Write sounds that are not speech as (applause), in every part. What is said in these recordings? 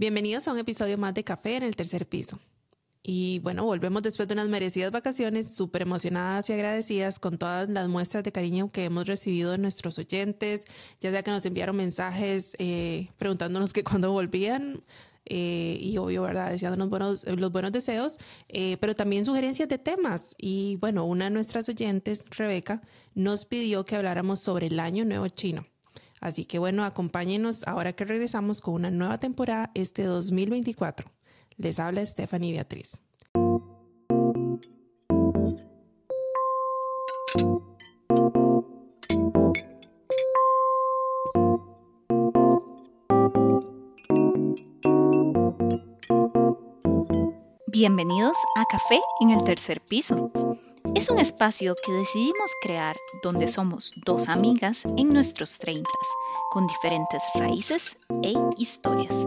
Bienvenidos a un episodio más de Café en el tercer piso. Y bueno, volvemos después de unas merecidas vacaciones, súper emocionadas y agradecidas con todas las muestras de cariño que hemos recibido de nuestros oyentes, ya sea que nos enviaron mensajes eh, preguntándonos que (laughs) cuándo volvían. Eh, y obvio, ¿verdad? Deseándonos buenos, los buenos deseos, eh, pero también sugerencias de temas. Y bueno, una de nuestras oyentes, Rebeca, nos pidió que habláramos sobre el Año Nuevo Chino. Así que bueno, acompáñenos ahora que regresamos con una nueva temporada este 2024. Les habla Stephanie Beatriz. Bienvenidos a Café en el tercer piso es un espacio que decidimos crear donde somos dos amigas en nuestros treintas, con diferentes raíces e historias.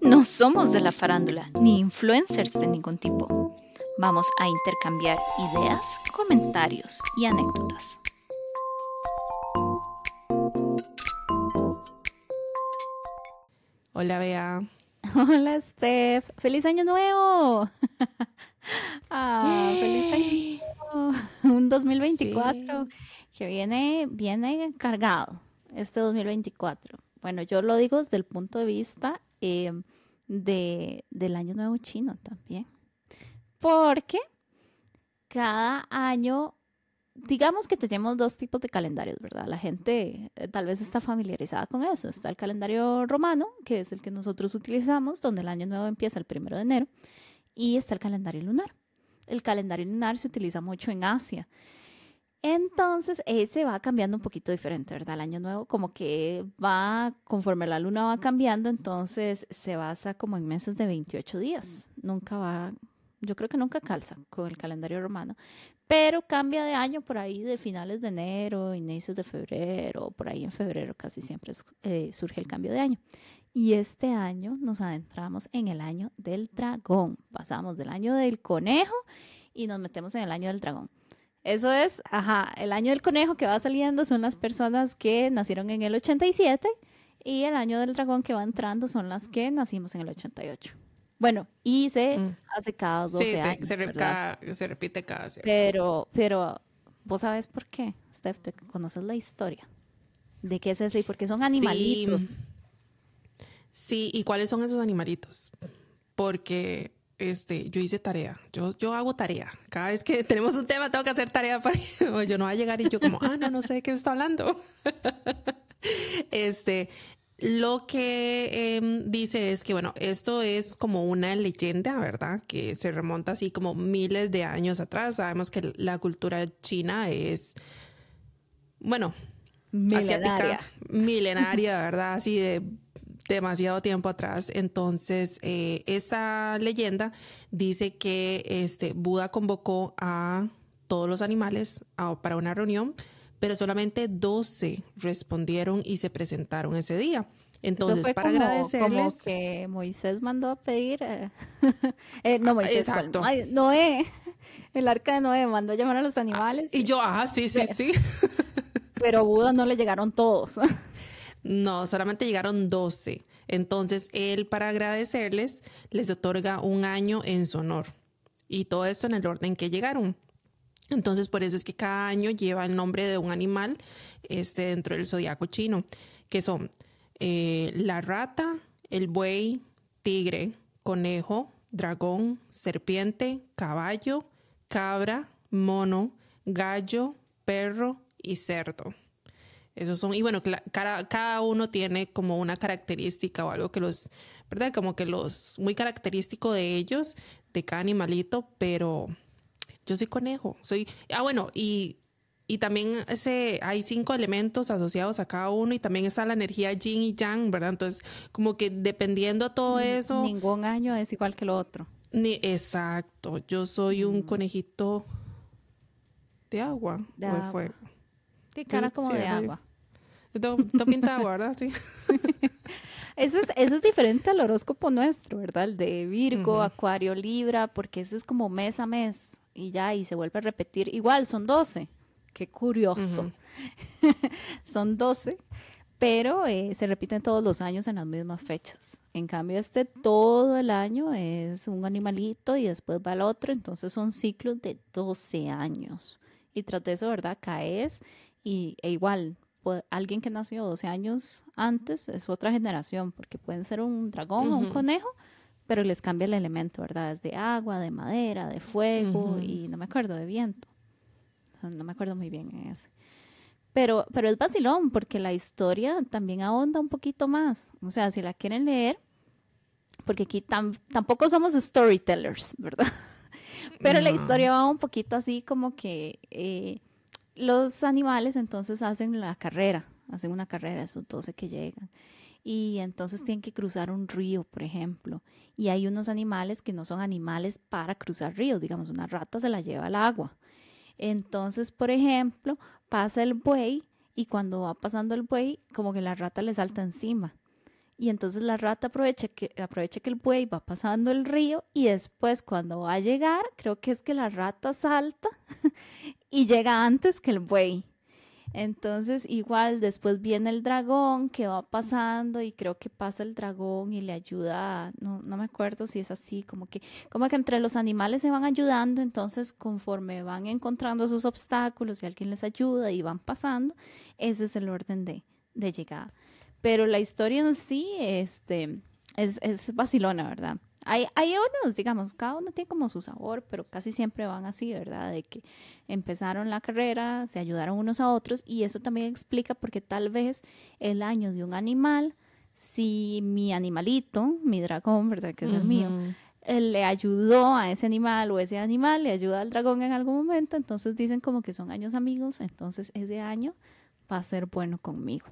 No somos de la farándula ni influencers de ningún tipo. Vamos a intercambiar ideas, comentarios y anécdotas. Hola, Bea. Hola, Steph. ¡Feliz Año Nuevo! ah, (laughs) 2024 que viene, viene cargado, este 2024. Bueno, yo lo digo desde el punto de vista eh, de, del Año Nuevo Chino también, porque cada año digamos que tenemos dos tipos de calendarios, ¿verdad? La gente eh, tal vez está familiarizada con eso. Está el calendario romano, que es el que nosotros utilizamos, donde el año nuevo empieza el primero de enero, y está el calendario lunar, el calendario lunar se utiliza mucho en Asia. Entonces, ese va cambiando un poquito diferente, ¿verdad? El año nuevo como que va, conforme la luna va cambiando, entonces se basa como en meses de 28 días. Nunca va, yo creo que nunca calza con el calendario romano, pero cambia de año por ahí de finales de enero, inicios de febrero, por ahí en febrero casi siempre eh, surge el cambio de año. Y este año nos adentramos en el año del dragón. Pasamos del año del conejo y nos metemos en el año del dragón. Eso es, ajá, el año del conejo que va saliendo son las personas que nacieron en el 87 y el año del dragón que va entrando son las que nacimos en el 88. Bueno, y se mm. hace cada 12 sí, años. Se, se, repite cada cierto. Pero, pero, ¿vos sabes por qué, Steph? ¿Te conoces la historia? ¿De qué es eso? Y porque son animalitos. Sí, ¿y cuáles son esos animalitos? Porque este, yo hice tarea, yo, yo hago tarea. Cada vez que (laughs) tenemos un tema tengo que hacer tarea para (laughs) yo no voy a llegar y yo como, ah, no, no sé de qué está hablando. (laughs) este, lo que em, dice es que, bueno, esto es como una leyenda, ¿verdad? Que se remonta así como miles de años atrás. Sabemos que la cultura china es, bueno, milenaria. asiática, milenaria, ¿verdad? Así de demasiado tiempo atrás. Entonces, eh, esa leyenda dice que este, Buda convocó a todos los animales para una reunión, pero solamente 12 respondieron y se presentaron ese día. Entonces, para agradecerles. Como que Moisés mandó a pedir. Eh, (laughs) eh, no, Moisés. Exacto. Noé. (laughs) El arca de Noé mandó a llamar a los animales. y yo, ah, sí, sí, (laughs) sí. Pero Buda no le llegaron todos. No, solamente llegaron 12. Entonces, él para agradecerles les otorga un año en su honor. Y todo esto en el orden que llegaron. Entonces, por eso es que cada año lleva el nombre de un animal este, dentro del zodiaco chino, que son eh, la rata, el buey, tigre, conejo, dragón, serpiente, caballo, cabra, mono, gallo, perro y cerdo. Esos son, y bueno, cada, cada uno tiene como una característica o algo que los, ¿verdad? Como que los, muy característico de ellos, de cada animalito, pero yo soy conejo, soy, ah, bueno, y, y también ese, hay cinco elementos asociados a cada uno y también está la energía yin y yang, ¿verdad? Entonces, como que dependiendo de todo eso. Ningún año es igual que lo otro. Ni, exacto, yo soy un mm. conejito de agua de, fuego. De cara como de agua. Todo, pintado, ¿verdad? Sí. (laughs) Eso es, eso es diferente al horóscopo nuestro, ¿verdad? El de Virgo, Acuario, Libra, porque eso es como mes a mes y ya, y se vuelve a repetir. Igual, son 12. Qué curioso. (laughs) son 12, pero eh, se repiten todos los años en las mismas fechas. En cambio, este todo el año es un animalito y después va el otro, entonces son ciclos de 12 años. Y tras de eso, ¿verdad? Caes y e igual, alguien que nació 12 años antes es otra generación, porque pueden ser un dragón o un conejo, pero les cambia el elemento, ¿verdad? Es de agua, de madera, de fuego y no me acuerdo, de viento. No me acuerdo muy bien en ese. Pero, pero es vacilón porque la historia también ahonda un poquito más. O sea, si la quieren leer, porque aquí tampoco somos storytellers, (laughs) ¿verdad? Pero la historia va un poquito así como que eh, los animales entonces hacen la carrera, hacen una carrera, esos 12 que llegan. Y entonces tienen que cruzar un río, por ejemplo. Y hay unos animales que no son animales para cruzar ríos. Digamos, una rata se la lleva al agua. Entonces, por ejemplo, pasa el buey y cuando va pasando el buey, como que la rata le salta encima. Y entonces la rata aprovecha que, aprovecha que el buey va pasando el río y después cuando va a llegar, creo que es que la rata salta (laughs) y llega antes que el buey. Entonces, igual después viene el dragón que va pasando y creo que pasa el dragón y le ayuda, no, no me acuerdo si es así, como que, como que entre los animales se van ayudando, entonces conforme van encontrando esos obstáculos y alguien les ayuda y van pasando, ese es el orden de, de llegada. Pero la historia en sí, este, es, es vacilona, ¿verdad? Hay, hay unos, digamos, cada uno tiene como su sabor, pero casi siempre van así, ¿verdad? De que empezaron la carrera, se ayudaron unos a otros y eso también explica porque tal vez el año de un animal, si mi animalito, mi dragón, ¿verdad? Que es el mío, le ayudó a ese animal o ese animal le ayuda al dragón en algún momento, entonces dicen como que son años amigos, entonces ese año va a ser bueno conmigo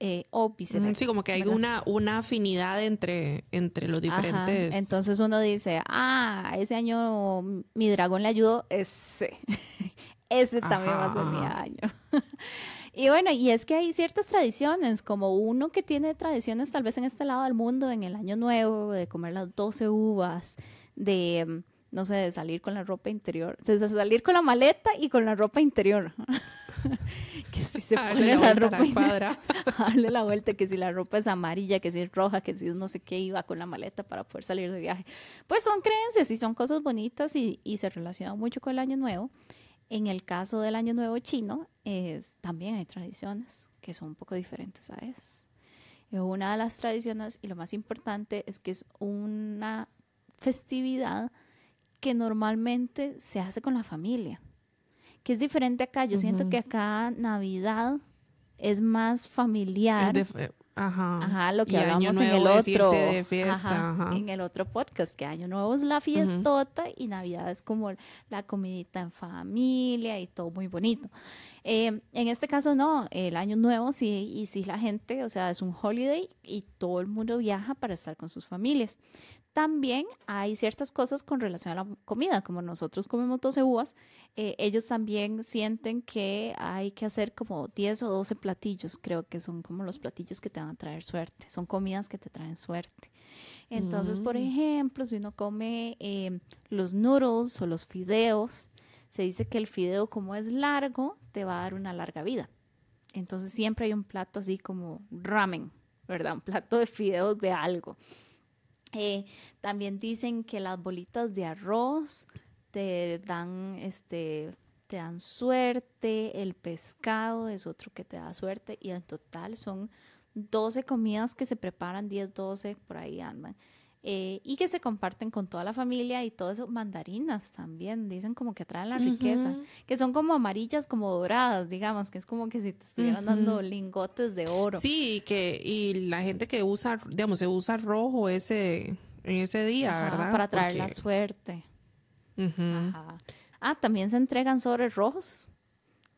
eh, o Sí, como que hay una, una afinidad entre, entre los diferentes. Entonces uno dice, ah, ese año mi dragón le ayudó, ese, (laughs) ese también va a ser mi año. (laughs) y bueno, y es que hay ciertas tradiciones, como uno que tiene tradiciones tal vez en este lado del mundo, en el año nuevo, de comer las 12 uvas, de no sé, de salir con la ropa interior, de salir con la maleta y con la ropa interior. (laughs) que si se pone la, ropa la (laughs) darle la vuelta, que si la ropa es amarilla, que si es roja, que si no sé qué iba con la maleta para poder salir de viaje. Pues son creencias y son cosas bonitas y, y se relacionan mucho con el año nuevo. En el caso del año nuevo chino, es, también hay tradiciones que son un poco diferentes a esas. Una de las tradiciones, y lo más importante, es que es una festividad que normalmente se hace con la familia, que es diferente acá. Yo siento que acá Navidad es más familiar. ajá. ajá. lo que hablamos en el otro. De fiesta, En el otro podcast, que Año Nuevo es la fiestota y Navidad es como la comidita en familia y todo muy bonito. Eh, en este caso no, el Año Nuevo sí, y sí la gente, o sea, es un holiday y todo el mundo viaja para estar con sus familias. También hay ciertas cosas con relación a la comida, como nosotros comemos 12 uvas, eh, ellos también sienten que hay que hacer como 10 o 12 platillos, creo que son como los platillos que te van a traer suerte, son comidas que te traen suerte. Entonces, por mm. ejemplo, si uno come eh, los noodles o los fideos, se dice que el fideo como es largo, te va a dar una larga vida. Entonces siempre hay un plato así como ramen, ¿verdad? Un plato de fideos de algo. Eh, también dicen que las bolitas de arroz te dan, este, te dan suerte, el pescado es otro que te da suerte y en total son 12 comidas que se preparan, 10, 12, por ahí andan. Eh, y que se comparten con toda la familia y todo eso. Mandarinas también, dicen como que atraen la riqueza, que son como amarillas, como doradas, digamos, que es como que si te estuvieran dando lingotes de oro. Sí, que y la gente que usa, digamos, se usa rojo ese en ese día, ¿verdad? Para traer la suerte. Ah, también se entregan sobres rojos.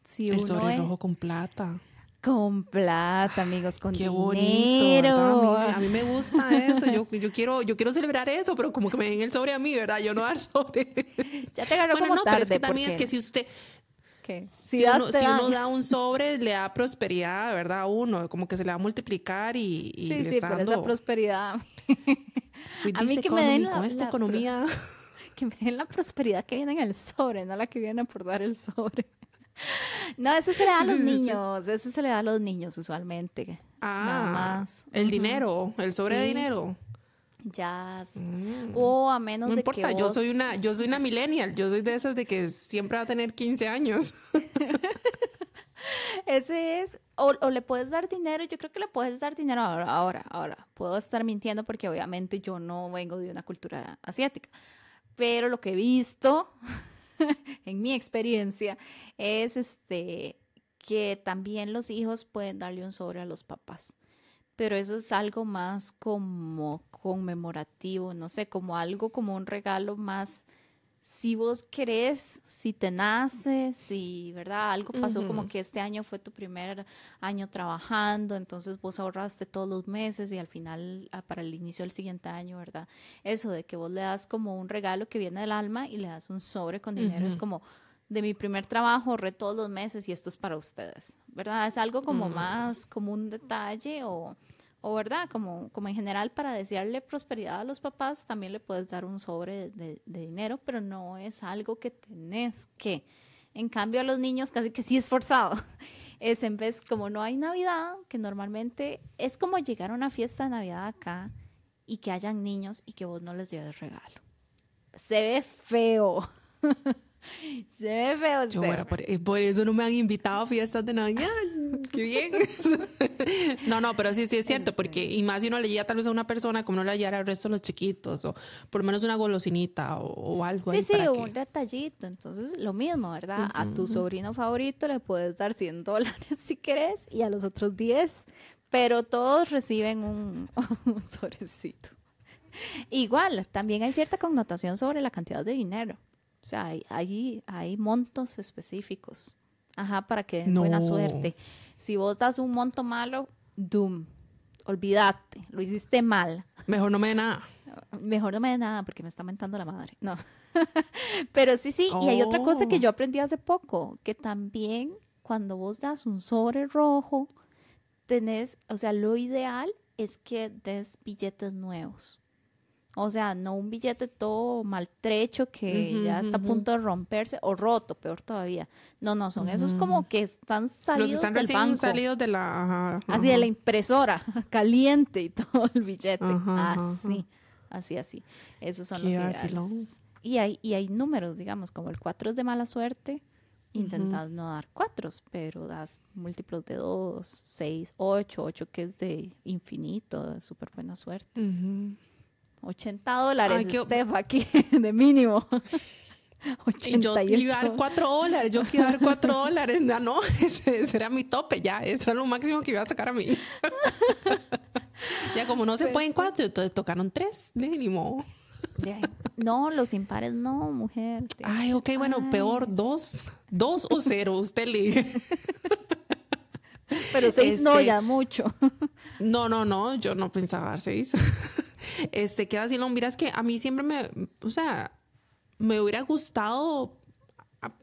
Si El sobre rojo con plata. Con plata, amigos, con Qué bonito. A mí, me gusta eso. Yo, yo, quiero, yo quiero celebrar eso, pero como que me den el sobre a mí, ¿verdad? Yo no dar sobre. Ya te agarró bueno, como no, pero es que también es que si usted... Si, uno, si uno, da un sobre, le da prosperidad, ¿verdad? A uno, como que se le va a multiplicar y, y sí, le sí, pero esa prosperidad. a mí que me den la, con esta economía. (laughs) Que me den la prosperidad que viene en el sobre, no la que viene por dar el sobre. (laughs) No, eso se le da a los niños, eso se le da a los niños usualmente. Ah, más. el dinero, el sobre de dinero. Ya. Mm. O a menos no de importa, yo soy una yo soy una millennial, yo soy de esas de que siempre va a tener 15 años. (laughs) Ese es, o, le puedes dar dinero, yo creo que le puedes dar dinero ahora, ahora, ahora. Puedo estar mintiendo porque obviamente yo no vengo de una cultura asiática, pero lo que he visto (laughs) en mi experiencia es este que también los hijos pueden darle un sobre a los papás. Pero eso es algo más como conmemorativo, no sé, como algo como un regalo más si vos querés, si te nace, si, ¿verdad? Algo pasó como que este año fue tu primer año trabajando, entonces vos ahorraste todos los meses y al final ah, para el inicio del siguiente año, ¿verdad? Eso de que vos le das como un regalo que viene del alma y le das un sobre con dinero, es como de mi primer trabajo ahorré todos los meses y esto es para ustedes, ¿verdad? Es algo como mm. más como un detalle o o verdad, como, como en general para desearle prosperidad a los papás, también le puedes dar un sobre de, dinero, pero no es algo que tenés que. En cambio, a los niños casi que sí es forzado. (laughs) Es en vez, como no hay Navidad, que normalmente es como llegar a una fiesta de Navidad acá y que hayan niños y que vos no les lleves regalo. Se ve feo. (laughs) Se ve feo. Yo, eh, por, eso no me han invitado a fiestas de Navidad. (laughs) Qué bien. (laughs) no, no, pero sí, sí es cierto, porque y más si uno le llega tal vez a una persona como no le llega al resto de los chiquitos, o por lo menos una golosinita o, algo. Sí, sí, un detallito. Entonces, lo mismo, ¿verdad? A tu sobrino favorito le puedes dar 100 dólares (laughs) si querés y a los otros 10, pero todos reciben un, un sobrecito. Igual, también hay cierta connotación sobre la cantidad de dinero. O sea, hay, hay, montos específicos. Ajá, para que den buena suerte. Si vos das un monto malo, doom. Olvídate, lo hiciste mal. Mejor no me dé nada. Mejor no me dé nada porque me está mentando la madre. No. (laughs) Pero sí, sí, y hay otra cosa que yo oh. aprendí hace poco, que también cuando vos das un sobre rojo, tenés, o sea, lo ideal es que des billetes nuevos. O sea, no un billete todo maltrecho que ya está a punto de romperse o roto, peor todavía. No, no, son esos como que están salidos Los están recién salidos de la... así, de la impresora, caliente y (laughs) todo el billete. así, así, así. Esos son los ideales. Y hay, y hay números, digamos, como el 4 es de mala suerte, intentas no dar cuatros, pero das múltiplos de 2, 6, 8, 8 que es de infinito, de súper buena suerte. 80 dólares, Steph, aquí, (laughs) de mínimo. (laughs) 88. yo iba a dar 4 dólares, yo quiero dar 4 dólares, ya no, (laughs) ese, era mi tope, ya, eso era lo máximo que iba a sacar a mí. ya como no se pueden 4, entonces tocaron 3, mínimo. No, los impares no, mujer. Ay, ok, bueno, peor, 2, 2 o 0, usted le Pero 6 no, este, ya mucho. No, no, no, yo no pensaba dar 6. Este, queda así, lo miras que a mí siempre me, o sea, me hubiera gustado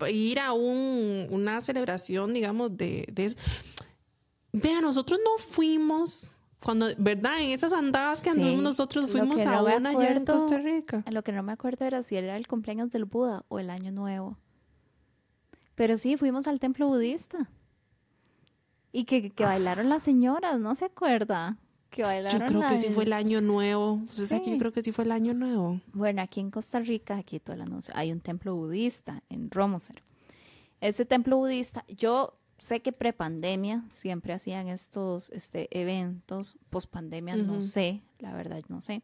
ir a un, una celebración, digamos, de, de eso. Vea, nosotros no fuimos cuando, ¿verdad? En esas andadas que andamos nosotros fuimos a una allá en Costa Rica. Lo que no me acuerdo era si era el cumpleaños del Buda o el Año Nuevo. Pero sí, fuimos al templo budista. Y que, que bailaron las señoras, ¿no se acuerda? Yo creo que sí fue el año nuevo. Aquí yo creo que sí fue el año nuevo. Bueno, aquí en Costa Rica, aquí todo el anuncio, hay un templo budista en Romoser. Ese templo budista, yo sé que prepandemia siempre hacían estos este, eventos, pospandemia no sé, la verdad no sé.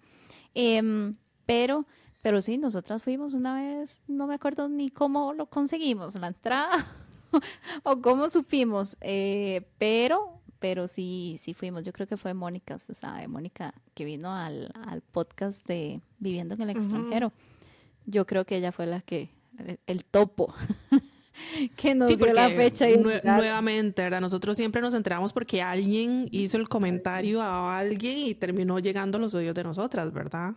Em, pero, pero sí, nosotras fuimos una vez, no me acuerdo ni cómo lo conseguimos, la entrada (laughs) o cómo supimos, eh, pero pero sí, sí fuimos. Yo creo que fue Mónica, usted sabe, Mónica, que vino al, podcast de Viviendo en el extranjero. Yo creo que ella fue la que, el, topo. (laughs) que nos dio la fecha. Y nuevamente, ¿verdad? Nosotros siempre nos enteramos porque alguien hizo el comentario a alguien y terminó llegando a los oídos de nosotras, ¿verdad?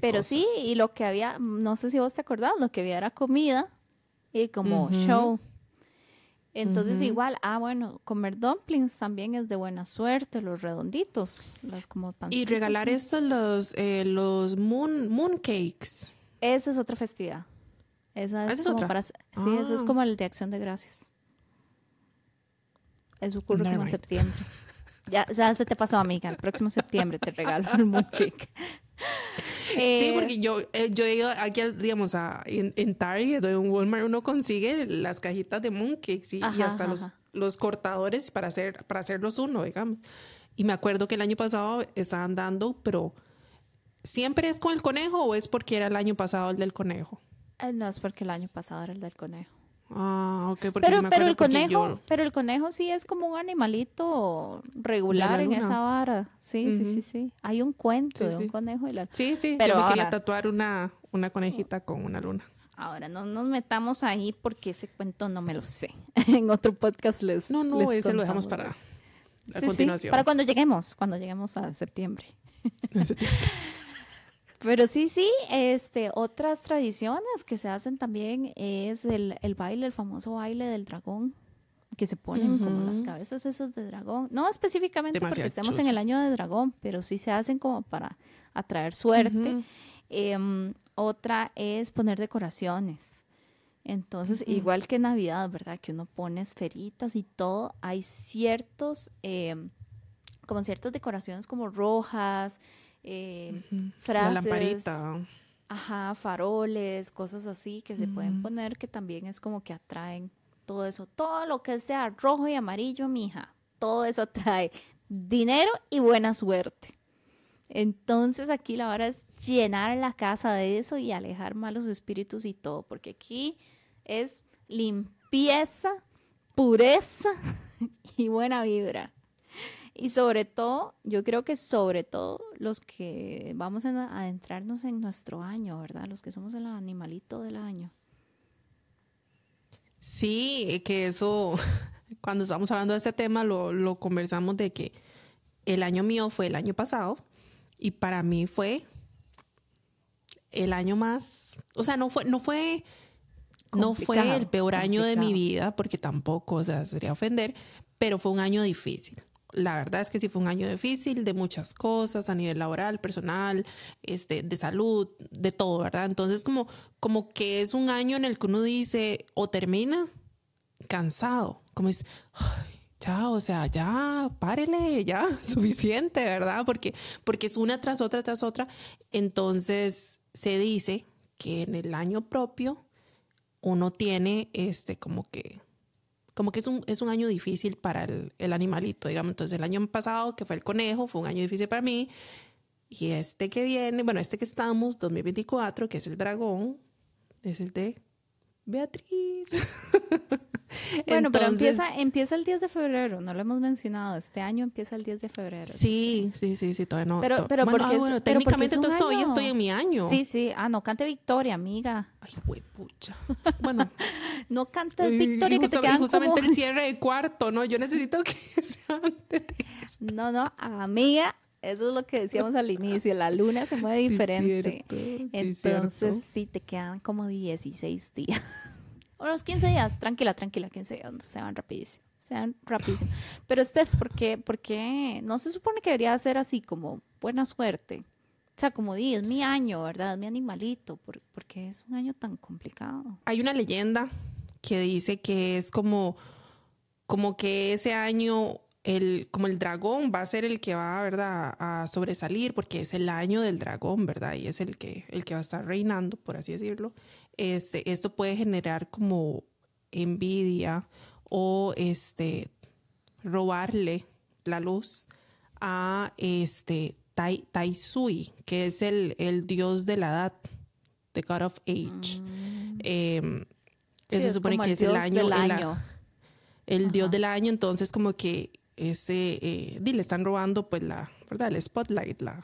Pero sí, y lo que había, no sé si vos te acordás, lo que había era comida y como show. Entonces igual, ah, bueno, comer dumplings también es de buena suerte, los redonditos, las como Y regalar estos, los, eh, los moon, moon cakes. Esa es otra festividad. Esa es, como para, sí, eso es ah. como el de acción de gracias. Eso ocurre Never como en septiembre. Ya, ya se te pasó, amiga. El próximo septiembre te regalo el mooncake. (laughs) Sí, Eh, porque yo, eh, yo he ido aquí, digamos, a, en, en Target o en Walmart, uno consigue las cajitas de mooncakes y, y hasta ajá, los, los cortadores para, hacer, para hacerlos uno, digamos. Y me acuerdo que el año pasado estaban dando, pero ¿siempre es con el conejo o es porque era el año pasado el del conejo? eh, No es porque el año pasado era el del conejo. Ah, ok, porque Pero, sí me pero el conejo, yo- pero el conejo sí es como un animalito regular en esa vara. Sí, sí, sí, sí. Hay un cuento Sí, de un sí. conejo y la... Sí, sí, Pero yo me quería ahora- tatuar una, una conejita con una luna. Ahora no nos metamos ahí porque ese cuento no me lo sé. (laughs) en otro podcast les No, no, les ese lo dejamos para a Sí, sí, continuación. para cuando lleguemos, cuando lleguemos a septiembre. (laughs) Pero sí, sí, este, otras tradiciones que se hacen también es el, el baile, el famoso baile del dragón, que se ponen como las cabezas esos de dragón. No específicamente porque Demasiado estemos en el año de dragón, pero sí se hacen como para atraer suerte. Em, otra es poner decoraciones. Entonces, igual que Navidad, ¿verdad? Que uno pone esferitas y todo, hay ciertos, em, como ciertas decoraciones como rojas, La frases, lamparita. ajá, faroles, cosas así que se pueden Ujú. poner que también es como que atraen todo eso. Todo lo que sea rojo y amarillo, mija, todo eso atrae dinero y buena suerte. Entonces aquí la hora es llenar la casa de eso y alejar malos espíritus y todo, porque aquí es limpieza, pureza (laughs) y buena vibra. Y sobre todo, yo creo que sobre todo los que vamos a adentrarnos en nuestro año, ¿verdad? Los que somos el animalito del año. Sí, que eso, (laughs) cuando estábamos hablando de este tema, lo, lo conversamos de que el año mío fue el año pasado y para mí fue el año más, o sea, no fue, no fue, no fue el Complicado, peor año de mi vida, porque tampoco, o sea, sería ofender, pero fue un año difícil. La verdad es que sí fue un año difícil de muchas cosas a nivel laboral, personal, este, de salud, de todo, ¿verdad? Entonces como, como que es un año en el que uno dice o termina cansado, como es, "Ay, ya, o sea, ya, párele, ya, (laughs) suficiente, ¿verdad? Porque, porque es una tras otra, tras otra. Entonces se dice que en el año propio uno tiene este como que como que es un, es un año difícil para el, el animalito, digamos. Entonces, el año pasado, que fue el conejo, fue un año difícil para mí. Y este que viene, bueno, este que estamos, 2024, que es el dragón, es el de Beatriz. (laughs) (laughs) Bueno, pero Entonces, empieza, empieza el 10 de febrero, no lo hemos mencionado. Este año empieza el 10 de febrero. Sí, sí, sí, sí, todavía no. Pero- to- pero bueno, porque ah, es- pero porque técnicamente es entonces todavía estoy en mi año. Sí, sí. Ah, no cante victoria, amiga. Ay, huepucha. Bueno, (laughs) No cantes victoria y que te quedan justamente como... el cierre de cuarto, ¿no? Yo necesito que (laughs) sea antes de esto. No, no, amiga, eso es lo que decíamos al inicio. La luna se mueve Sí, diferente. cierto, sí, Entonces, cierto. sí, te quedan como 16 días. Unos 15 días, tranquila, tranquila, 15 días, se van rapidísimo, se van rapidísimo. Pero Steph, ¿por qué, por qué no se supone que debería ser así como buena suerte? O sea, como di, es mi año, ¿verdad? Es mi animalito, ¿por, por qué es un año tan complicado? hay una leyenda que dice que es como, como que ese año, el, como el dragón va a ser el que va, ¿verdad?, a sobresalir, porque es el año del dragón, ¿verdad? Y es el que, el que va a estar reinando, por así decirlo. Este, esto puede generar como envidia o este, robarle la luz a este Tai, Tai Sui, que es el, el dios de la edad, the God of Age. Em, Sí, se supone como que el es el año, del el, año. el dios del año, entonces como que ese, eh, le están robando pues la, ¿verdad? El spotlight, la,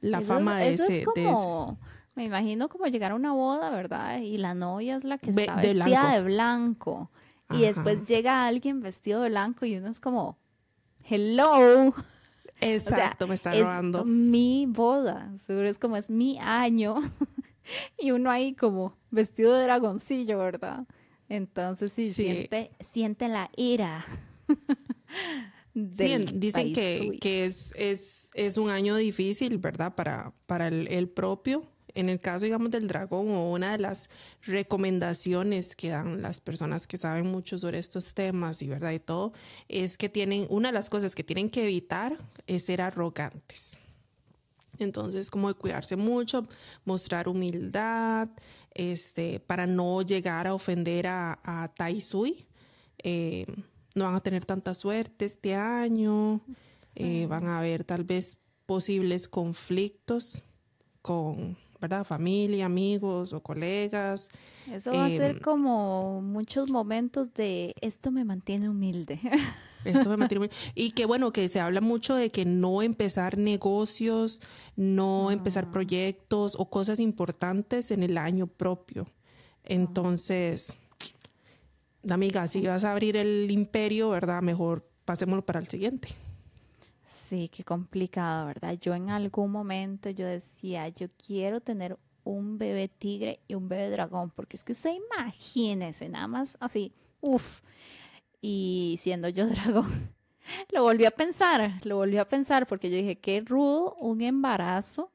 la Eso es- fama de eso ese, es de ese- como, me imagino como llegar a una boda, ¿verdad? Y la novia es la que está vestida blanco. de blanco. Y después llega alguien vestido de blanco y uno es como, hello. Exacto, me está es robando. mi boda. Seguro es como es mi año. (laughs) y uno ahí como vestido de dragoncillo, ¿verdad? Entonces sí, Sí. Siente, siente la ira. Sí, dicen que, que es, es, es un año difícil, ¿verdad? Para, para el, el propio. En el caso, digamos, del dragón o una de las recomendaciones que dan las personas que saben mucho sobre estos temas y verdad y todo, es que tienen, una de las cosas que tienen que evitar es ser arrogantes. Entonces, como de cuidarse mucho, mostrar humildad, este, para no llegar a ofender a, a Taisui. Eh, no van a tener tanta suerte este año. Eh, van a haber tal vez posibles conflictos con ¿verdad? Familia, amigos o colegas. Eso va a ser em, como muchos momentos de esto me mantiene humilde. (laughs) Esto me mantiene humilde. Y que bueno, que se habla mucho de que no empezar negocios, no empezar ah. proyectos o cosas importantes en el año propio. Entonces, amiga, si vas a abrir el imperio, ¿verdad? Mejor pasémoslo para el siguiente. Sí, qué complicado, ¿verdad? Yo en algún momento yo decía, yo quiero tener un bebé tigre y un bebé dragón, porque es que usted imagínese, nada más así, uff, y siendo yo (laughs) dragón. Lo volví a pensar, lo volví a pensar, porque yo dije, qué rudo un embarazo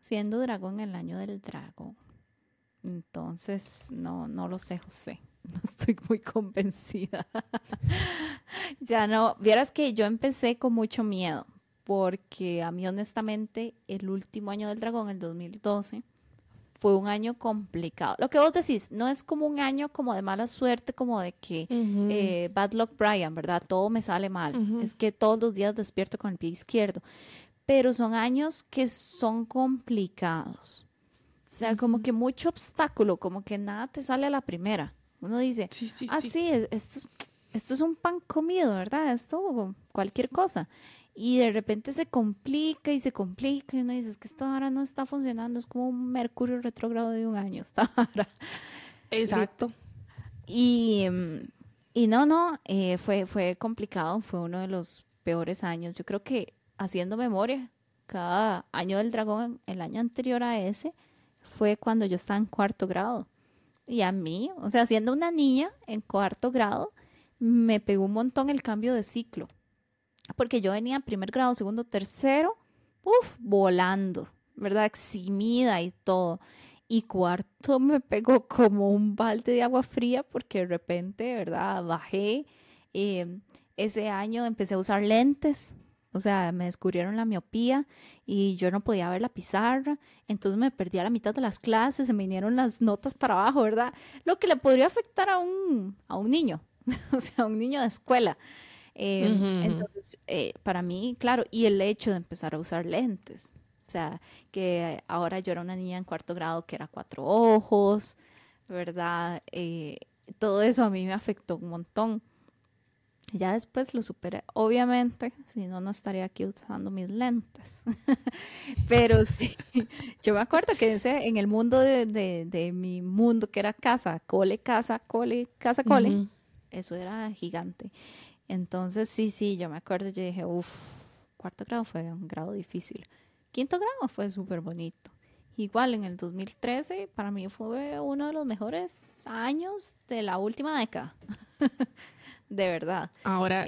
siendo dragón el año del dragón. Entonces, no, no lo sé, José. (laughs) No estoy muy convencida. (laughs) ya no, vieras que yo empecé con mucho miedo, porque a mí honestamente el último año del dragón, el 2012, fue un año complicado. Lo que vos decís, no es como un año como de mala suerte, como de que eh, bad luck Brian, ¿verdad? Todo me sale mal. Es que todos los días despierto con el pie izquierdo. Pero son años que son complicados. O sea, como que mucho obstáculo, como que nada te sale a la primera. Uno dice, sí, sí, ah, sí, esto, es, esto es un pan comido, ¿verdad? Esto, cualquier cosa. Y de repente se complica y se complica y uno dice, es que esta hora no está funcionando, es como un mercurio retrógrado de un año, (laughs) esta hora. Exacto. Y, y no, no, eh, fue, fue complicado, fue uno de los peores años. Yo creo que haciendo memoria, cada año del dragón, el año anterior a ese, fue cuando yo estaba en cuarto grado. Y a mí, o sea, siendo una niña en cuarto grado, me pegó un montón el cambio de ciclo. Porque yo venía en primer grado, segundo, tercero, uff, volando, ¿verdad? Eximida y todo. Y cuarto (laughs) me pegó como un balde de agua fría porque de repente, ¿verdad? Bajé. Eh, ese año empecé a usar lentes o sea, me descubrieron la miopía y yo no podía ver la pizarra, entonces me perdí a la mitad de las clases, se me vinieron las notas para abajo, ¿verdad? Lo que le podría afectar a un, a un niño, (laughs) o sea, a un niño de escuela. Em, entonces, eh, para mí, claro, y el hecho de empezar a usar lentes, o sea, que ahora yo era una niña en cuarto grado que era cuatro ojos, ¿verdad? Eh, todo eso a mí me afectó un montón. Ya después lo superé. Obviamente, si no, no estaría aquí usando mis lentes. (laughs) Pero sí, yo me acuerdo que ese, en el mundo de, de, mi mundo, que era casa, cole, casa, cole, casa, cole, eso era gigante. Entonces, sí, sí, yo me acuerdo, yo dije, uff, cuarto grado fue un grado difícil. Quinto grado fue súper bonito. Igual en el 2013, para mí fue uno de los mejores años de la última década. (laughs) de verdad. Ahora,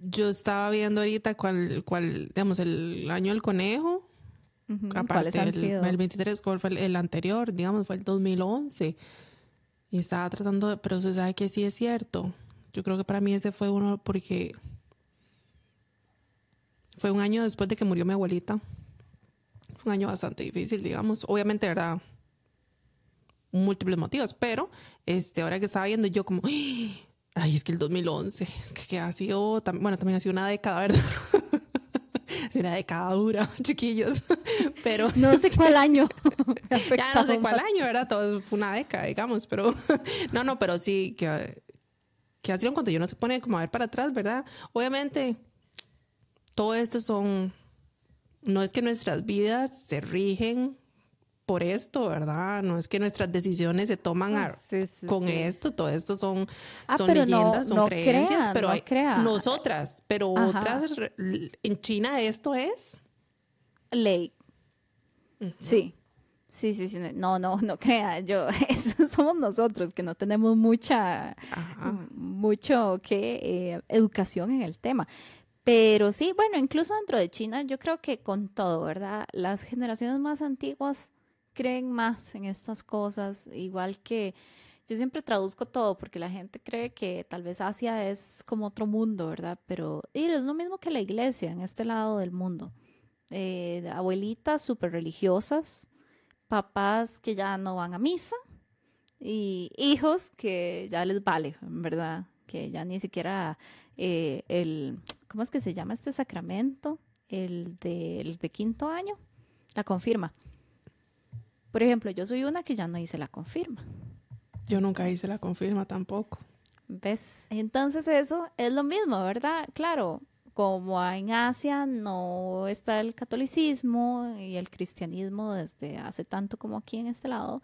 yo estaba viendo ahorita cuál, cuál digamos, el año del conejo. Aparte, el, el, 23, ¿cuál fue el, anterior? Digamos, fue el 2011. Y estaba tratando de, pero se sabe que sí es cierto. Yo creo que para mí ese fue uno porque fue un año después de que murió mi abuelita. Fue un año bastante difícil, digamos. Obviamente, ¿verdad? Múltiples motivos, pero este, ahora que estaba viendo yo como, Ay, es que el 2011, es que, ha sido, bueno, también ha sido una década, ¿verdad? (laughs) ha sido una década dura, (laughs) chiquillos. (laughs) Pero. No sé cuál año. ya no sé cuál año, ¿verdad? Todo fue una década, digamos, pero. no, no, pero sí, que, que ha sido cuando yo no se pone como a ver para atrás, ¿verdad? Obviamente, todo esto son. No es que nuestras vidas se rigen por esto, ¿verdad? No es que nuestras decisiones se toman con esto, todo esto son, ah, son leyendas, son creencias, pero hay nosotras, pero otras, en China esto es ley. Sí. Sí, sí, sí, no, no, (laughs) no crea, yo, (laughs) eso somos nosotros que no tenemos mucha, mucho que eh, educación en el tema. Pero sí, bueno, incluso dentro de China, yo creo que con todo, ¿verdad? Las generaciones más antiguas creen más en estas cosas, igual que yo siempre traduzco todo porque la gente cree que tal vez Asia es como otro mundo, ¿verdad? Pero y es lo mismo que la iglesia en este lado del mundo. Eh, abuelitas súper religiosas, papás que ya no van a misa y hijos que ya les vale, ¿verdad? Que ya ni siquiera eh, el, ¿cómo es que se llama este sacramento? El de, el de quinto año, la confirma. Por ejemplo, yo soy una que ya no hice la confirma. Yo nunca hice la confirma tampoco. ¿Ves? Entonces eso es lo mismo, ¿verdad? Claro, como en Asia no está el catolicismo y el cristianismo desde hace tanto como aquí en este lado,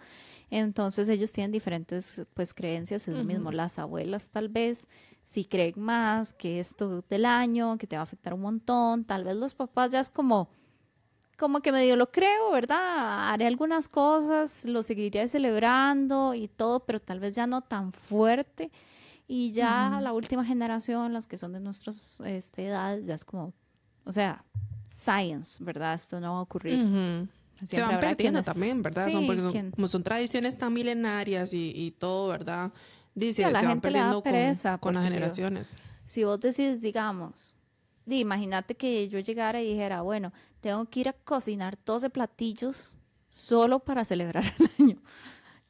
entonces ellos tienen diferentes pues creencias, es lo mismo, las abuelas tal vez si creen más que esto del año, que te va a afectar un montón, tal vez los papás ya es como como que medio lo creo, ¿verdad? Haré algunas cosas, lo seguiré celebrando y todo, pero tal vez ya no tan fuerte. Y ya la última generación, las que son de nuestras este, edades, ya es como, o sea, science, ¿verdad? Esto no va a ocurrir. Se van perdiendo también, ¿verdad? son, porque como son tradiciones tan milenarias y, todo, ¿verdad? Dice, se van perdiendo con, las generaciones. Si, vos decís, digamos, imagínate que yo llegara y dijera, bueno, tengo que ir a cocinar 12 platillos solo para celebrar el (laughs) año.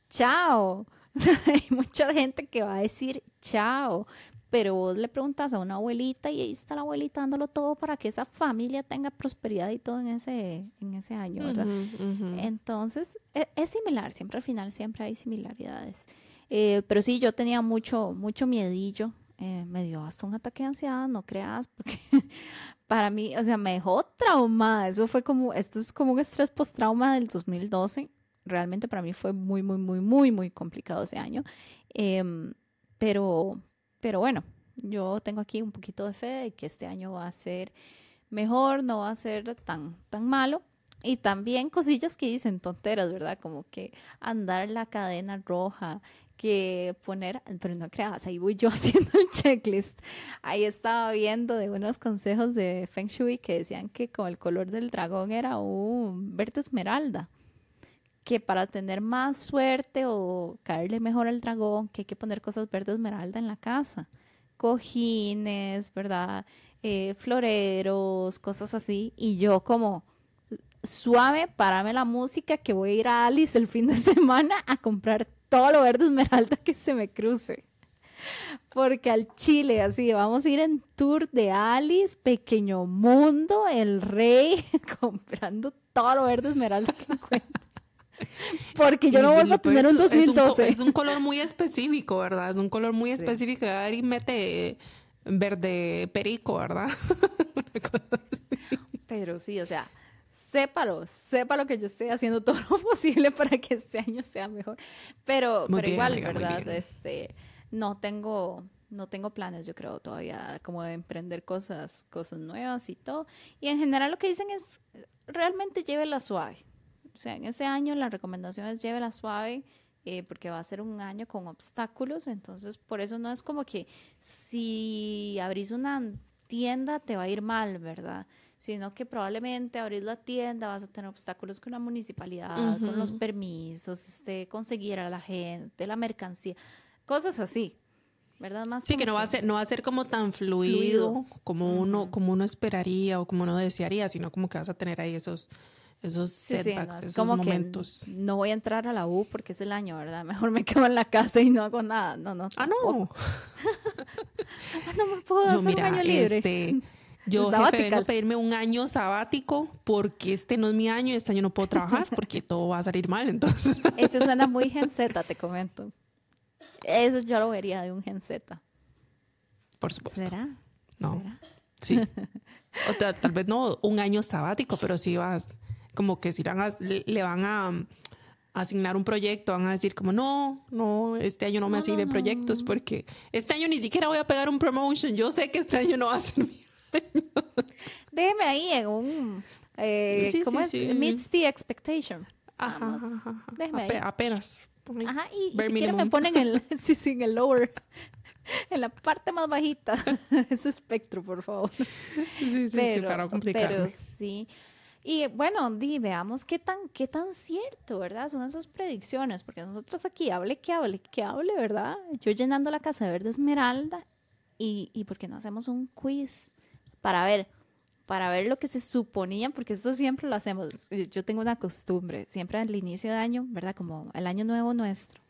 Chao. (laughs) Hay mucha gente que va a decir chao, pero vos le preguntas a una abuelita y ahí está la abuelita dándolo todo para que esa familia tenga prosperidad y todo en ese, en ese año, ¿verdad? Entonces, e, es, similar, siempre al final siempre hay similaridades. Eh, pero sí, yo tenía mucho, mucho miedillo, eh, me dio hasta un ataque de ansiedad, no creas, porque (laughs) para mí, o sea, me dejó traumada, eso fue como, esto es como un estrés post-trauma del 2012, realmente para mí fue muy, muy, muy, muy, muy complicado ese año. Em, pero, pero bueno, yo tengo aquí un poquito de fe de que este año va a ser mejor, no va a ser tan, tan malo. Y también cosillas que dicen tonteras, ¿verdad? Como que andar la cadena roja, que poner, pero no creas, ahí voy yo (laughs) haciendo el checklist. Ahí estaba viendo de unos consejos de Feng Shui que decían que como el color del dragón era un verde esmeralda que para tener más suerte o caerle mejor al dragón, que hay que poner cosas verdes esmeralda en la casa. Cojines, ¿verdad? Eh, floreros, cosas así. Y yo como suave, parame la música que voy a ir a Alice el fin de (laughs) semana a comprar todo lo verde esmeralda que se me cruce. Porque al Chile, así, vamos a ir en tour de Alice, Pequeño Mundo, El Rey, (laughs) comprando todo lo verde esmeralda que encuentro. Porque yo no vuelvo a tener un 2012. Es un, color muy específico, ¿verdad? Es un color muy específico. y mete verde perico, ¿verdad? (laughs) Pero sí, o sea, sépalo, sépalo que yo estoy haciendo (laughs) todo lo posible para que este año sea mejor. Pero, pero igual, ¿verdad? Este, no tengo, no tengo planes, yo creo, todavía como de emprender cosas, cosas nuevas y todo. Y en general lo que dicen es, realmente llévela suave. O sea, en ese año la recomendación es llévela suave eh, porque va a ser un año con obstáculos, entonces por eso no es como que si abrís una tienda te va a ir mal, ¿verdad? Sino que probablemente abrís la tienda, vas a tener obstáculos con la municipalidad, con los permisos, este, conseguir a la gente, la mercancía, cosas así. ¿verdad? Más sí, que no va a ser, no va a ser como tan fluido, como uno, como uno esperaría o como uno desearía, sino como que vas a tener ahí esos, esos setbacks, esos como momentos. no voy a entrar a la U porque es el año, ¿verdad? (laughs) Mejor me quedo en la casa y no hago nada. No, no. Ah, no. (laughs) no me puedo hacer un año libre. Este, yo jefe, vengo a pedirme un año sabático porque este no es mi año y este año no puedo trabajar (laughs) porque todo va a salir mal, entonces. Eso suena muy (laughs) gen Z, te comento. Eso yo lo vería de un gen Z. Por supuesto. ¿Será? No. Sí. (laughs) O tal vez no un año sabático, pero sí vas como que si le van a asignar un proyecto, van a decir como, no, no, este año no me asignen proyectos porque este año ni siquiera voy a pegar un promotion. Yo sé que este año no va a ser año. (laughs) Déjeme ahí en un... Eh, ¿Cómo es? Meets the expectation. Ajá, Déjeme ahí. Apenas. Ajá, y, si quieren me ponen el, (laughs) (laughs) sí, sí, en el lower, en la parte más bajita ese espectro, por favor. Sí, sí, pero, sí, para Pero sí, Y bueno, di, veamos qué tan, qué tan cierto, ¿verdad? Son esas predicciones, porque nosotros aquí, hable que hable, que hable, ¿verdad? Yo llenando la casa de verde esmeralda y, y porque no hacemos un quiz para ver, para ver lo que se suponía, porque esto siempre lo hacemos. Yo tengo una costumbre, siempre al inicio de año, ¿verdad? Como el año nuevo nuestro,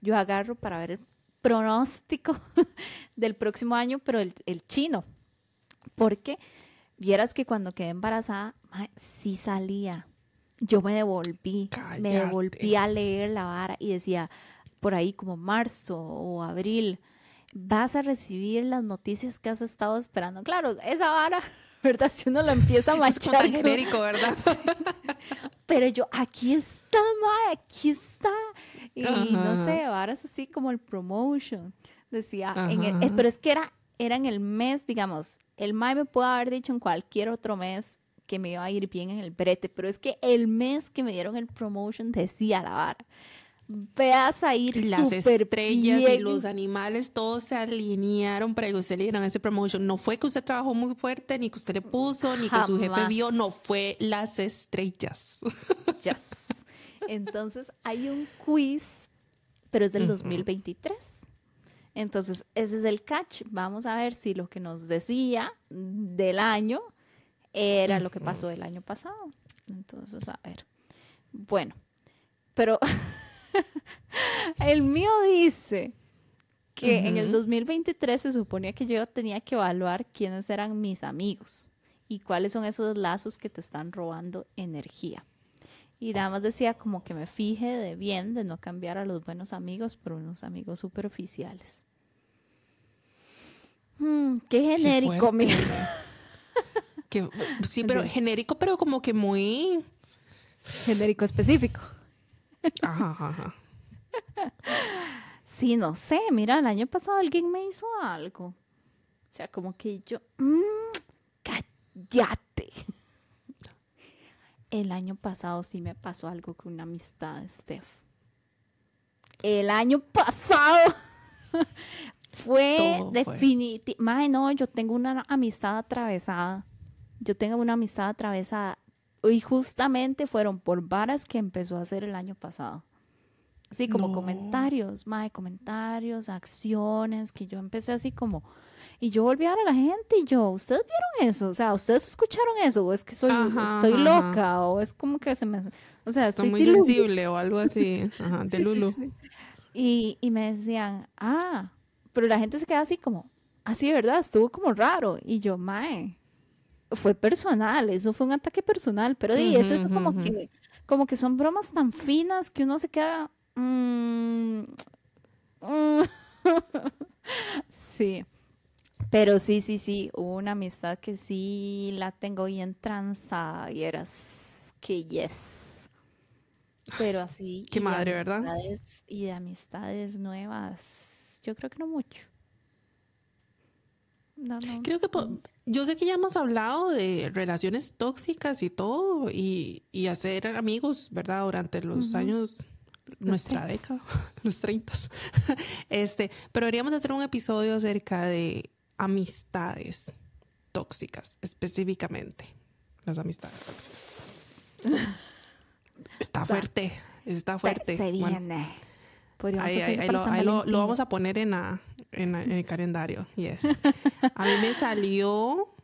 yo agarro para ver el pronóstico (laughs) del próximo año, pero el, el chino, porque vieras que cuando quedé embarazada, sí salía. Yo me devolví, me devolví a leer la vara y decía, por ahí como marzo o abril, vas a recibir las noticias que has estado esperando. Claro, esa vara, (laughs) ¿verdad? Si uno lo empieza a (laughs) machar. Es genérico, ¿verdad? (laughs) Pero yo, aquí está, ma, aquí está. Y no sé, varas así como el promotion. Decía, en el, pero es que era, era en el mes, digamos, el MAE me puede haber dicho en cualquier otro mes que me iba a ir bien en el brete, pero es que el mes que me dieron el promotion decía la vara. Veas a ir Las estrellas y los animales todos se alinearon para que usted le dieran ese promotion. No fue que usted trabajó muy fuerte, ni que usted le puso, ni que su jefe vio, no, fue las estrellas. (laughs) Yes. Entonces hay un quiz, pero es del 2023. Entonces, ese es el catch. Vamos a ver si lo que nos decía del año era lo que pasó el año pasado. Entonces, a ver. Bueno, pero (laughs) (laughs) el mío dice que en el 2023 se suponía que yo tenía que evaluar quiénes eran mis amigos y cuáles son esos lazos que te están robando energía. Y nada más decía como que me fije de bien de no cambiar a los buenos amigos por unos amigos superficiales. Mm, qué genérico, mira. (laughs) sí, pero genérico, pero como que muy... Genérico específico. Ajá, ajá. Sí, no sé, mira, el año pasado alguien me hizo algo. O sea, como que yo, mmm, cállate. El año pasado sí me pasó algo con una amistad, Steph. El año pasado (laughs) fue definitivo. no, yo tengo una amistad atravesada. Yo tengo una amistad atravesada. Y justamente fueron por varas que empezó a hacer el año pasado. Así como comentarios, mae, comentarios, acciones, que yo empecé así como, y yo volví a ver a la gente y yo, ¿ustedes vieron eso? O sea, ¿ustedes escucharon eso? ¿O es que soy, estoy loca? ¿O es como que se me... O sea, estoy, muy sensible o algo así, (laughs) ajá, de Lulu. y, y me decían, ah, pero la gente se queda así como, así, ¿verdad? Estuvo como raro. Y yo, mae, fue personal, eso fue un ataque personal, pero y eso es como que, como que son bromas tan finas que uno se queda... Mm, mm". (laughs) sí. Pero sí, sí, sí, hubo una amistad que sí la tengo bien transada y eras que yes. Pero así. Qué madre, ¿verdad? Y de amistades nuevas, yo creo que no mucho. No, no. Creo que yo sé que ya hemos hablado de relaciones tóxicas y todo, y, y hacer amigos, ¿verdad? Durante los años, nuestra década, (laughs) los 30. (laughs) este, pero deberíamos hacer un episodio acerca de amistades tóxicas, específicamente las amistades tóxicas. (laughs) Está fuerte, está fuerte. Se viene. Ahí, lo, vamos a poner en, en, el calendario. Yes. (laughs) A mí me salió,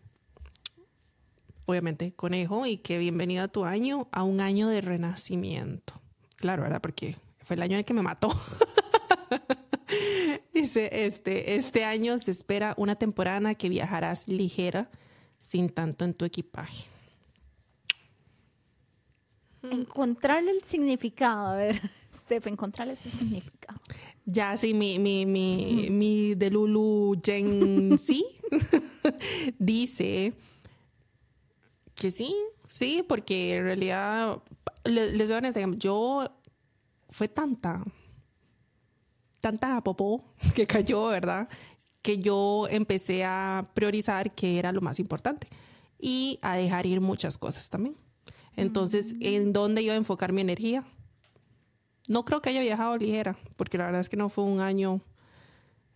obviamente, conejo y que bienvenido a tu año, a un año de renacimiento. Claro, ¿verdad? Porque fue el año en el que me mató. (laughs) Dice, este, este año se espera una temporada que viajarás ligera, sin tanto en tu equipaje. Encontrarle el significado, a ver, Steph, encontrarle ese significado. Ya, sí, mi, mi, mi, mi de Lulu Gen sí (laughs) dice que sí, sí, porque en realidad, les, voy a decir, yo fue tanta tanta popó (laughs) que cayó, ¿verdad? Que yo empecé a priorizar que era lo más importante y a dejar ir muchas cosas también. Entonces, mm. ¿en dónde iba a enfocar mi energía? No creo que haya viajado ligera, porque la verdad es que no fue un año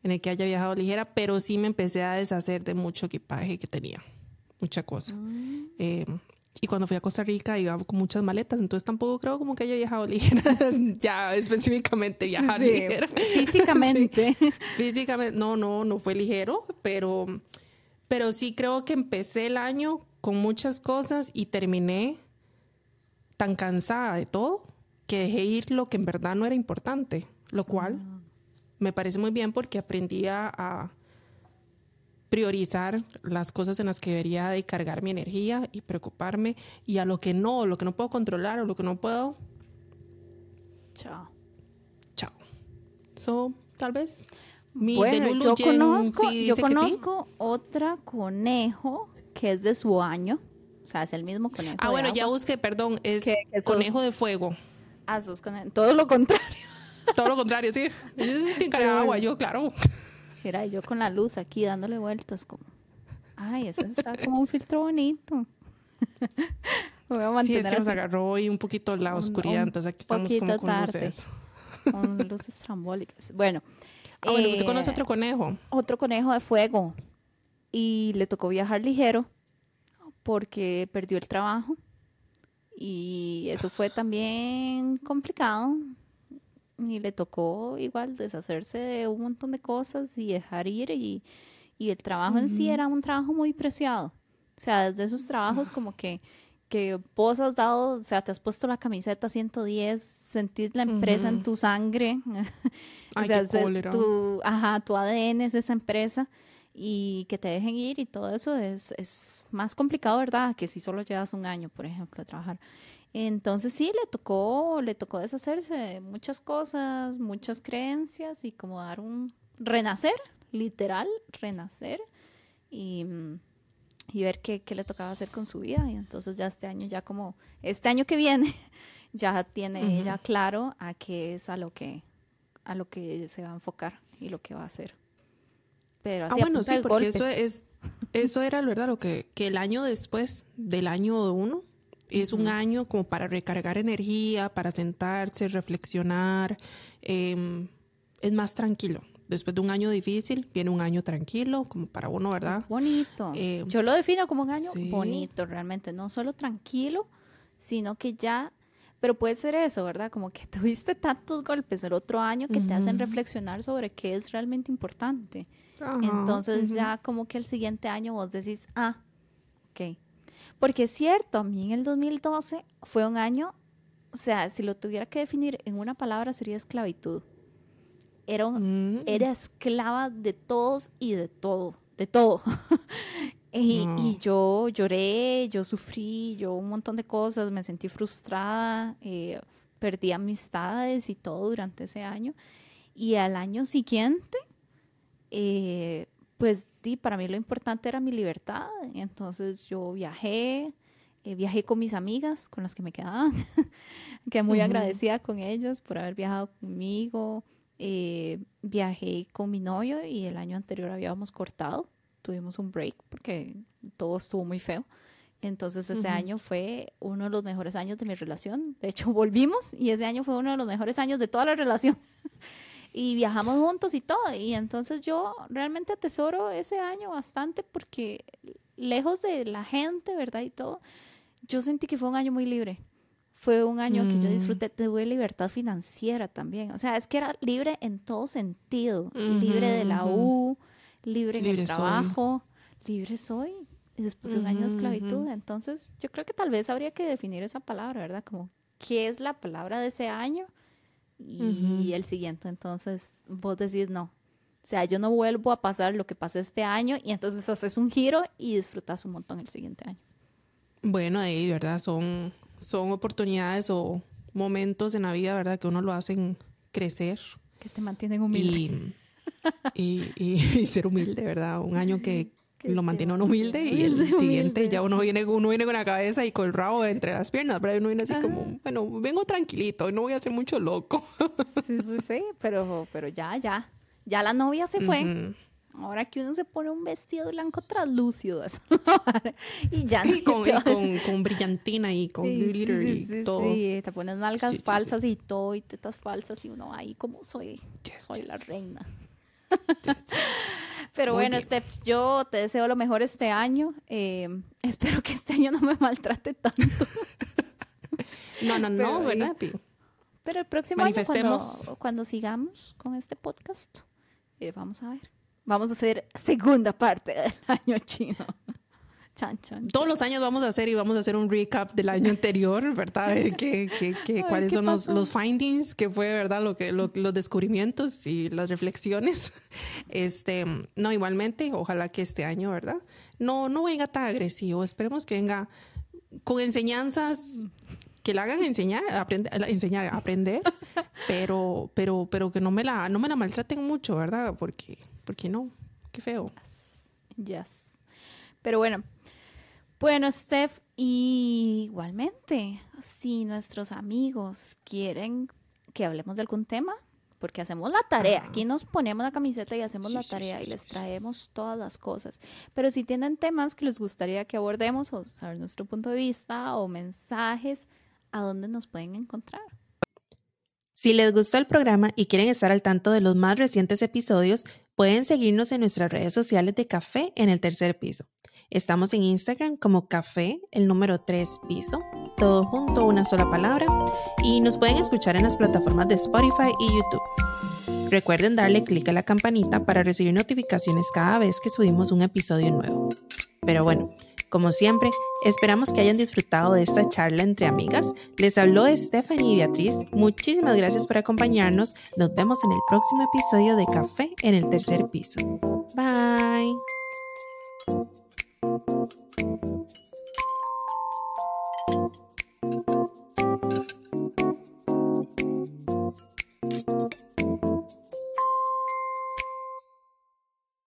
en el que haya viajado ligera, pero sí me empecé a deshacer de mucho equipaje que tenía, mucha cosa. Mm. Eh, y cuando fui a Costa Rica iba con muchas maletas, entonces tampoco creo como que haya viajado (laughs) ligera, ya específicamente viajar ligera. (laughs) Físicamente. Físicamente, no, no, no fue ligero, pero, pero sí creo que empecé el año con muchas cosas y terminé tan cansada de todo que dejé ir lo que en verdad no era importante, lo cual ah. me parece muy bien porque aprendí a priorizar las cosas en las que debería de cargar mi energía y preocuparme y a lo que no, lo que no puedo controlar o lo que no puedo. Chao. Chao. So, tal vez. Mi bueno, yo conozco, yo conozco otra conejo que es de su año. O sea, es el mismo conejo. Ah, bueno, ya busqué, perdón, es conejo de fuego. Ah, todo lo contrario. (laughs) Todo lo contrario, sí. Yo sí agua, yo, claro. Era yo con la luz aquí dándole vueltas como, ay, eso está como un filtro bonito. (laughs) Voy a mantener sí, es que nos agarró hoy un poquito la oscuridad, entonces aquí estamos como con luces. Con luces trambólicas. Bueno. Ah, bueno, ¿usted conoce otro conejo? Otro conejo de fuego. Y le tocó viajar ligero porque perdió el trabajo. Y eso fue también complicado. Y le tocó igual deshacerse de un montón de cosas y dejar ir y, el trabajo en sí era un trabajo muy preciado. O sea, desde esos trabajos como que, que vos has dado, o sea, te has puesto la camiseta 110, sentís la empresa en tu sangre. (laughs) o sea, tu, ajá, tu ADN es esa empresa y que te dejen ir y todo eso es, es más complicado, ¿verdad? Que si solo llevas un año, por ejemplo, de trabajar. Entonces sí, le tocó, le tocó deshacerse de muchas cosas, muchas creencias y como dar un renacer, literal, renacer y, y ver qué, qué, le tocaba hacer con su vida. Y entonces ya este año, ya como, este año que viene, (laughs) ya tiene ella claro a qué es a lo que, a lo que se va a enfocar y lo que va a hacer. Pero ah, bueno, sí, porque eso es, eso era, ¿verdad? Lo que, que el año después del año uno, es un año como para recargar energía, para sentarse, reflexionar. Em, es más tranquilo. Después de un año difícil, viene un año tranquilo, como para uno, ¿verdad? bonito. Em, Yo lo defino como un año bonito, realmente. No solo tranquilo, sino que ya. Pero puede ser eso, ¿verdad? Como que (laughs) tuviste tantos golpes el otro año que te hacen reflexionar sobre qué es realmente importante. Entonces, ya como que el siguiente año vos decís, ah, ok porque es cierto, a mí en el 2012 fue un año, o sea, si lo tuviera que definir en una palabra sería esclavitud. Era, mm. era esclava de todos y de todo, de todo. (laughs) y, yo lloré, yo sufrí, yo un montón de cosas, me sentí frustrada, eh, perdí amistades y todo durante ese año. Y al año siguiente, eh, pues para mí lo importante era mi libertad. Entonces yo viajé, eh, viajé con mis amigas, con las que me quedaban, (laughs) que muy agradecida con ellas por haber viajado conmigo. Eh, viajé con mi novio y el año anterior habíamos cortado, tuvimos un break porque todo estuvo muy feo. Entonces ese año fue uno de los mejores años de mi relación. De hecho, (laughs) volvimos y ese año fue uno de los mejores años de toda la relación. Y viajamos juntos y todo. Y entonces yo realmente atesoro ese año bastante porque lejos de la gente, ¿verdad? Y todo, yo sentí que fue un año muy libre. Fue un año que yo mm. disfruté, tuve libertad financiera también. O sea, es que era libre en todo sentido. libre de la U, libre, en el trabajo, libre soy. Después de un año de esclavitud. Entonces, yo creo que tal vez habría que definir esa palabra, ¿verdad? Como, ¿qué es la palabra de ese año? Y el siguiente. Entonces vos decís no. O sea, yo no vuelvo a pasar lo que pasé este año y entonces haces un giro y disfrutas un montón el siguiente año. Bueno, ahí, ¿verdad? Son, son oportunidades o momentos en la vida, ¿verdad? Que uno lo hacen crecer. Que te mantienen humilde. Y, y, (laughs) ser humilde, ¿verdad? Un año que, lo mantiene uno humilde y el (laughs) siguiente ya uno viene, uno viene con la cabeza y con el rabo entre las piernas, pero uno viene así como, bueno, vengo tranquilito, no voy a ser mucho loco. (laughs) Sí, sí, sí, pero, pero ya, ya, ya la novia se fue. Ahora que uno se pone un vestido blanco translúcido (laughs) y ya y con, con, brillantina y con glitter y todo. Sí, te pones nalgas falsas y todo y tetas falsas y uno ahí como soy, soy la reina. Pero bueno, Steph, yo te deseo lo mejor este año. Eh, (laughs) espero que este año no me maltrate tanto. (laughs) no, no, no, ¿verdad, Pero el próximo año, cuando, sigamos con este podcast, eh, vamos a ver. Vamos a hacer segunda parte del (laughs) año chino. Todos los años vamos a hacer y vamos a hacer un recap del año anterior, ¿verdad? A ver qué, qué, cuáles son los, los, findings, qué fue, ¿verdad? Lo que, los descubrimientos y las reflexiones. (laughs) Este, no, igualmente, ojalá que este año, ¿verdad? No, no venga tan agresivo. Esperemos que venga con enseñanzas que la hagan enseñar, aprender, enseñar, aprender, (laughs) pero, pero, pero que no me la, no me la maltraten mucho, ¿verdad? Porque, porque no, qué feo. Yes. Pero bueno, bueno, Steph, igualmente, si nuestros amigos quieren que hablemos de algún tema, porque hacemos la tarea, aquí nos ponemos la camiseta y hacemos la tarea y les traemos todas las cosas. Pero si tienen temas que les gustaría que abordemos o saber nuestro punto de vista o mensajes, ¿a dónde nos pueden encontrar? Si les gustó el programa y quieren estar al tanto de los más recientes episodios, pueden seguirnos en nuestras redes sociales de Café en el tercer piso. Estamos en Instagram como café, el número 3 piso, todo junto, una sola palabra, y nos pueden escuchar en las plataformas de Spotify y YouTube. Recuerden darle clic a la campanita para recibir notificaciones cada vez que subimos un episodio nuevo. Pero bueno, como siempre, esperamos que hayan disfrutado de esta charla entre amigas. Les habló Stephanie y Beatriz. Muchísimas gracias por acompañarnos. Nos vemos en el próximo episodio de Café en el tercer piso. Bye. Thank you.